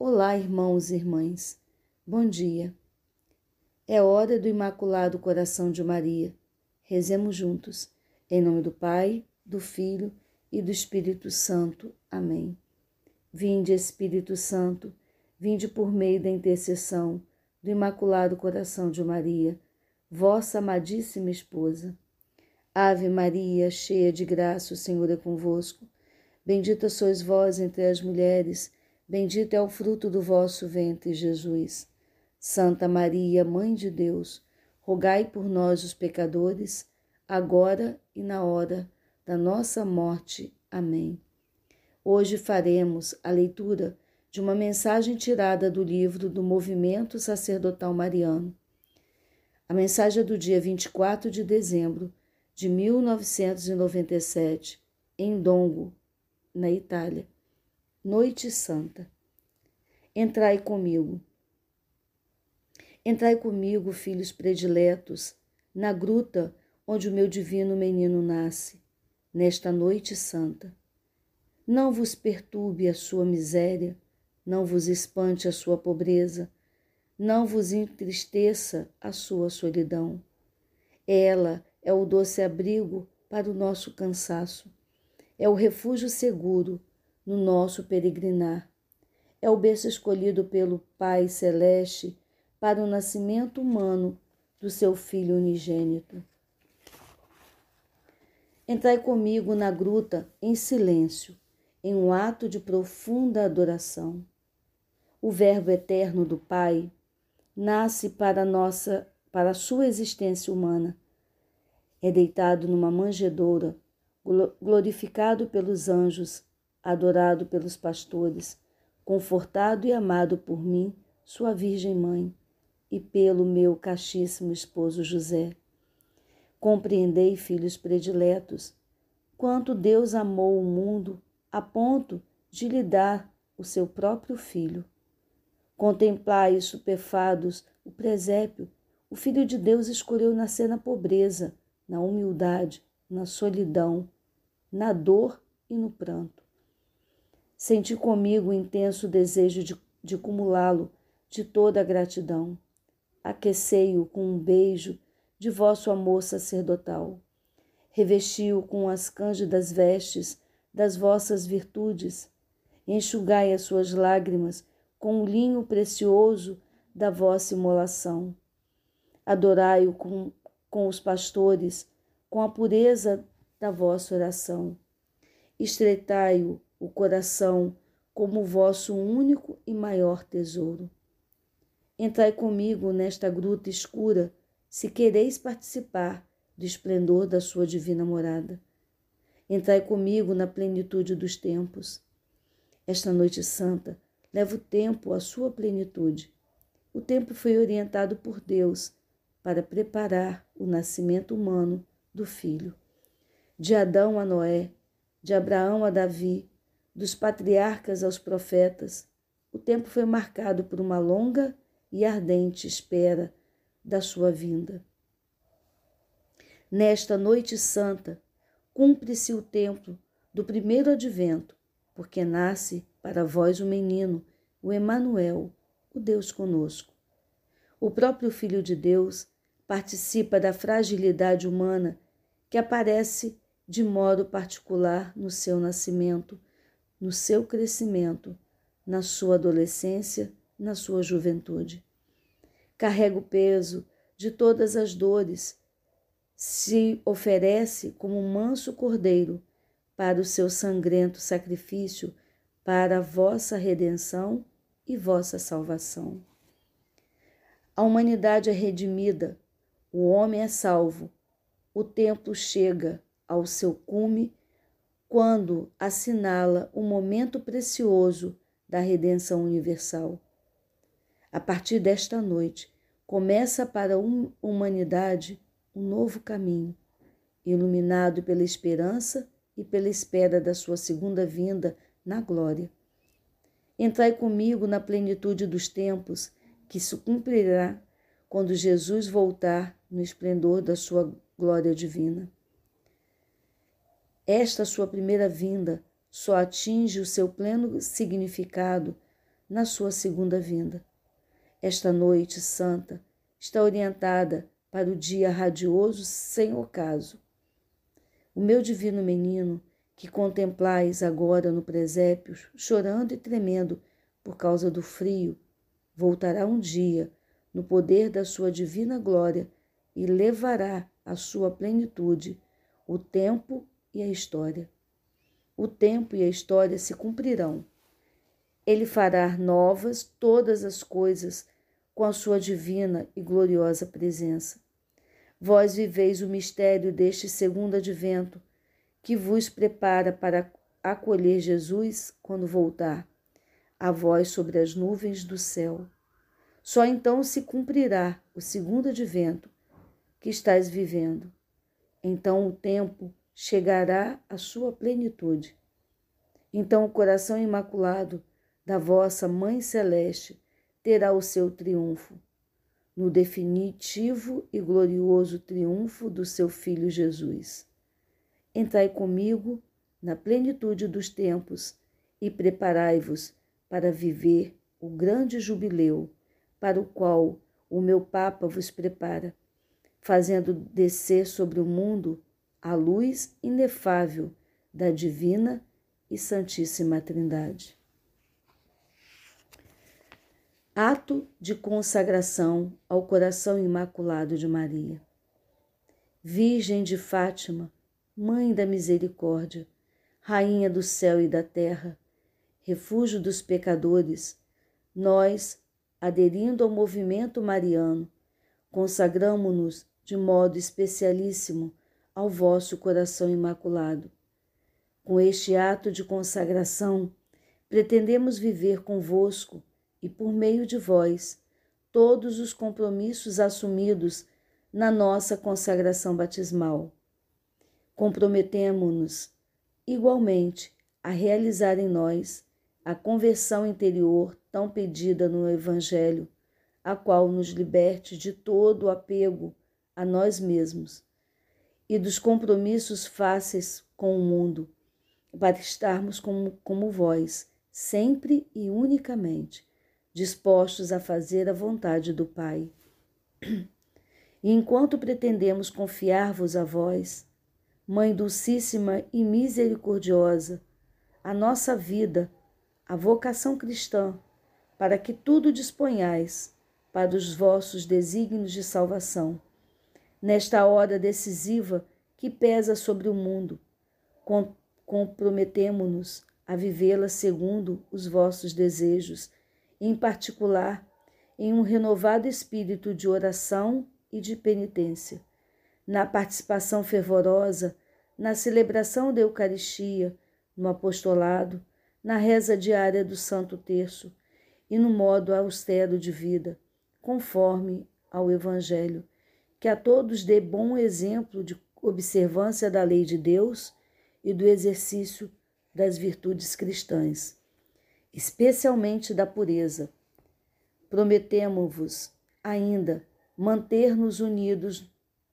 Olá, irmãos e irmãs. Bom dia. É hora do Imaculado Coração de Maria. Rezemos juntos. Em nome do Pai, do Filho e do Espírito Santo. Amém. Vinde, Espírito Santo, vinde por meio da intercessão do Imaculado Coração de Maria, vossa amadíssima esposa. Ave Maria, cheia de graça, o Senhor é convosco. Bendita sois vós entre as mulheres, bendito é o fruto do vosso ventre, Jesus. Santa Maria, Mãe de Deus, rogai por nós, os pecadores, agora e na hora da nossa morte. Amém. Hoje faremos a leitura de uma mensagem tirada do livro do Movimento Sacerdotal Mariano. A mensagem é do dia 24 de dezembro de 1997, em Dongo, na Itália. Noite Santa. Entrai comigo. Entrai comigo, filhos prediletos, na gruta onde o meu divino menino nasce, nesta noite santa. Não vos perturbe a sua miséria, não vos espante a sua pobreza, não vos entristeça a sua solidão. Ela é o doce abrigo para o nosso cansaço é o refúgio seguro no nosso peregrinar. É o berço escolhido pelo Pai Celeste para o nascimento humano do seu Filho unigênito. Entrai comigo na gruta em silêncio, em um ato de profunda adoração. O Verbo eterno do Pai nasce para nossa para a sua existência humana. É deitado numa manjedoura glorificado pelos anjos, adorado pelos pastores, confortado e amado por mim, sua Virgem Mãe, e pelo meu castíssimo esposo José. Compreendei, filhos prediletos, quanto Deus amou o mundo a ponto de lhe dar o seu próprio filho. Contemplai, estupefados, o presépio. O Filho de Deus escolheu nascer na pobreza, na humildade, na solidão, na dor e no pranto. Senti comigo o intenso desejo de, de acumulá-lo de toda a gratidão. Aquecei-o com um beijo de vosso amor sacerdotal. Revesti-o com as cândidas vestes das vossas virtudes. Enxugai as suas lágrimas com o linho precioso da vossa imolação. Adorai-o com, com os pastores, com a pureza da vossa oração. Estreitai-o o coração como vosso único e maior tesouro. Entrai comigo nesta gruta escura, se quereis participar do esplendor da sua divina morada. Entrai comigo na plenitude dos tempos. Esta noite santa leva o tempo à sua plenitude. O tempo foi orientado por Deus para preparar o nascimento humano do Filho de Adão a Noé, de Abraão a Davi, dos patriarcas aos profetas, o tempo foi marcado por uma longa e ardente espera da sua vinda. Nesta noite santa, cumpre-se o tempo do primeiro advento, porque nasce para vós o menino, o Emanuel, o Deus conosco. O próprio Filho de Deus participa da fragilidade humana que aparece de modo particular no seu nascimento, no seu crescimento, na sua adolescência, na sua juventude. Carrega o peso de todas as dores, se oferece como um manso cordeiro para o seu sangrento sacrifício, para a vossa redenção e vossa salvação. A humanidade é redimida, o homem é salvo, o templo chega ao seu cume quando assinala o momento precioso da redenção universal. A partir desta noite, começa para a humanidade um novo caminho, iluminado pela esperança e pela espera da sua segunda vinda na glória. Entrai comigo na plenitude dos tempos, que se cumprirá quando Jesus voltar no esplendor da sua glória divina. Esta sua primeira vinda só atinge o seu pleno significado na sua segunda vinda. Esta noite santa está orientada para o dia radioso sem ocaso. O meu divino menino, que contemplais agora no presépio, chorando e tremendo por causa do frio, voltará um dia no poder da sua divina glória e levará à sua plenitude o tempo e a história. O tempo e a história se cumprirão. Ele fará novas todas as coisas com a sua divina e gloriosa presença. Vós viveis o mistério deste segundo advento, que vos prepara para acolher Jesus quando voltar, a vós sobre as nuvens do céu. Só então se cumprirá o segundo advento que estáis vivendo. Então o tempo chegará à sua plenitude. Então o coração imaculado da vossa Mãe Celeste terá o seu triunfo, no definitivo e glorioso triunfo do seu Filho Jesus. Entrai comigo na plenitude dos tempos e preparai-vos para viver o grande jubileu para o qual o meu Papa vos prepara, fazendo descer sobre o mundo a luz inefável da divina e santíssima Trindade. Ato de consagração ao coração imaculado de Maria. Virgem de Fátima, Mãe da Misericórdia, Rainha do céu e da terra, refúgio dos pecadores, nós aderindo ao movimento mariano, consagramo-nos de modo especialíssimo ao vosso coração imaculado. Com este ato de consagração, pretendemos viver convosco e por meio de vós todos os compromissos assumidos na nossa consagração batismal. Comprometemo-nos igualmente a realizar em nós a conversão interior tão pedida no Evangelho, a qual nos liberte de todo o apego a nós mesmos e dos compromissos fáceis com o mundo, para estarmos como, como vós, sempre e unicamente, dispostos a fazer a vontade do Pai. E enquanto pretendemos confiar-vos a vós, Mãe Dulcíssima e Misericordiosa, a nossa vida, a vocação cristã, para que tudo disponhais para os vossos desígnios de salvação. Nesta hora decisiva que pesa sobre o mundo, comprometemo-nos a vivê-la segundo os vossos desejos, em particular em um renovado espírito de oração e de penitência, na participação fervorosa, na celebração da Eucaristia, no apostolado, na reza diária do Santo Terço, e no modo austero de vida, conforme ao Evangelho, que a todos dê bom exemplo de observância da lei de Deus e do exercício das virtudes cristãs, especialmente da pureza. Prometemo-vos ainda manter-nos unidos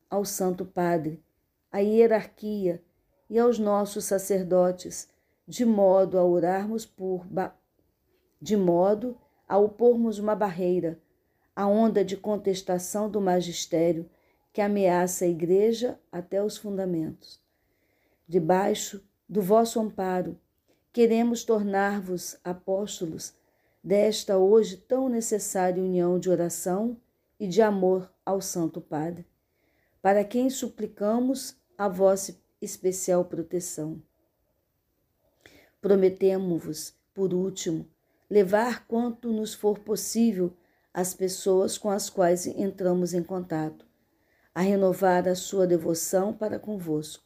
ao Santo Padre, à hierarquia e aos nossos sacerdotes, de modo a orarmos por de modo a opormos uma barreira à onda de contestação do magistério que ameaça a Igreja até os fundamentos. Debaixo do vosso amparo, queremos tornar-vos apóstolos desta hoje tão necessária união de oração e de amor ao Santo Padre, para quem suplicamos a vossa especial proteção. Prometemos-vos, por último, levar quanto nos for possível as pessoas com as quais entramos em contato, a renovar a sua devoção para convosco.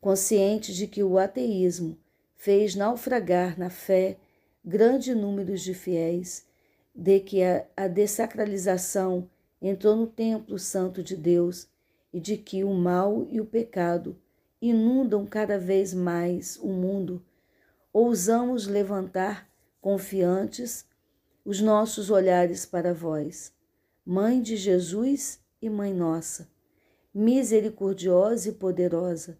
Consciente de que o ateísmo fez naufragar na fé grande número de fiéis, de que a, a desacralização entrou no templo santo de Deus e de que o mal e o pecado inundam cada vez mais o mundo, ousamos levantar confiantes, os nossos olhares para vós, Mãe de Jesus e Mãe nossa, misericordiosa e poderosa,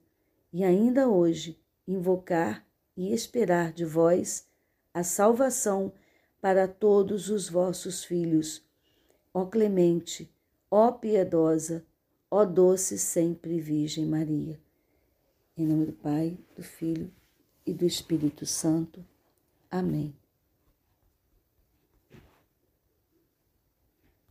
e ainda hoje invocar e esperar de vós a salvação para todos os vossos filhos. Ó clemente, ó piedosa, ó doce sempre Virgem Maria. Em nome do Pai, do Filho e do Espírito Santo. Amém.